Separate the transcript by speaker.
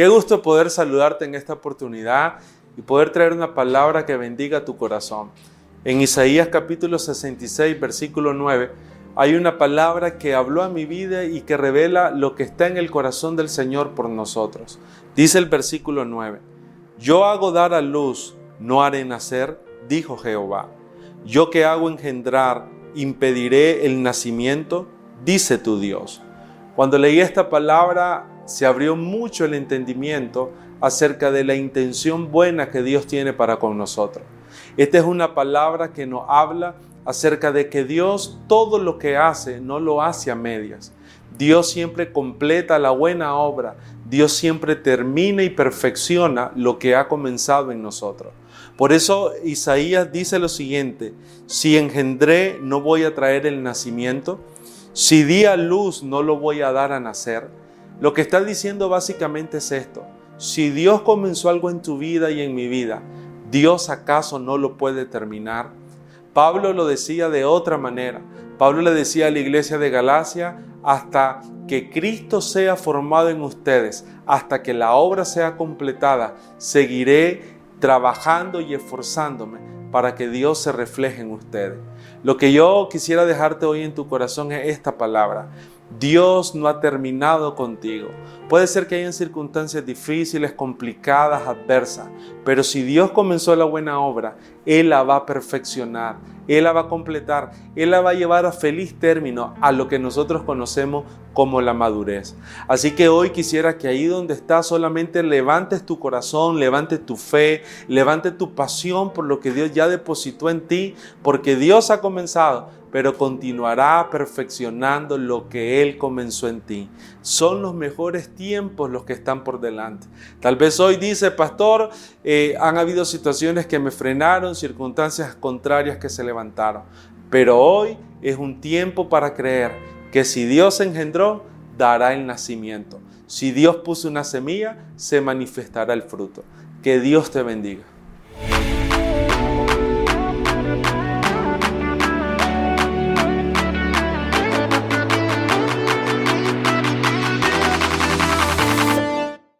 Speaker 1: Qué gusto poder saludarte en esta oportunidad y poder traer una palabra que bendiga tu corazón. En Isaías capítulo 66, versículo 9, hay una palabra que habló a mi vida y que revela lo que está en el corazón del Señor por nosotros. Dice el versículo 9, Yo hago dar a luz, no haré nacer, dijo Jehová. Yo que hago engendrar, impediré el nacimiento, dice tu Dios. Cuando leí esta palabra se abrió mucho el entendimiento acerca de la intención buena que Dios tiene para con nosotros. Esta es una palabra que nos habla acerca de que Dios todo lo que hace no lo hace a medias. Dios siempre completa la buena obra. Dios siempre termina y perfecciona lo que ha comenzado en nosotros. Por eso Isaías dice lo siguiente, si engendré no voy a traer el nacimiento, si di a luz no lo voy a dar a nacer. Lo que está diciendo básicamente es esto, si Dios comenzó algo en tu vida y en mi vida, ¿Dios acaso no lo puede terminar? Pablo lo decía de otra manera. Pablo le decía a la iglesia de Galacia, hasta que Cristo sea formado en ustedes, hasta que la obra sea completada, seguiré trabajando y esforzándome para que Dios se refleje en ustedes. Lo que yo quisiera dejarte hoy en tu corazón es esta palabra. Dios no ha terminado contigo. Puede ser que hayan circunstancias difíciles, complicadas, adversas, pero si Dios comenzó la buena obra, Él la va a perfeccionar, Él la va a completar, Él la va a llevar a feliz término a lo que nosotros conocemos como la madurez. Así que hoy quisiera que ahí donde estás solamente levantes tu corazón, levantes tu fe, levantes tu pasión por lo que Dios ya depositó en ti, porque Dios ha comenzado pero continuará perfeccionando lo que Él comenzó en ti. Son los mejores tiempos los que están por delante. Tal vez hoy dice, pastor, eh, han habido situaciones que me frenaron, circunstancias contrarias que se levantaron, pero hoy es un tiempo para creer que si Dios engendró, dará el nacimiento. Si Dios puso una semilla, se manifestará el fruto. Que Dios te bendiga.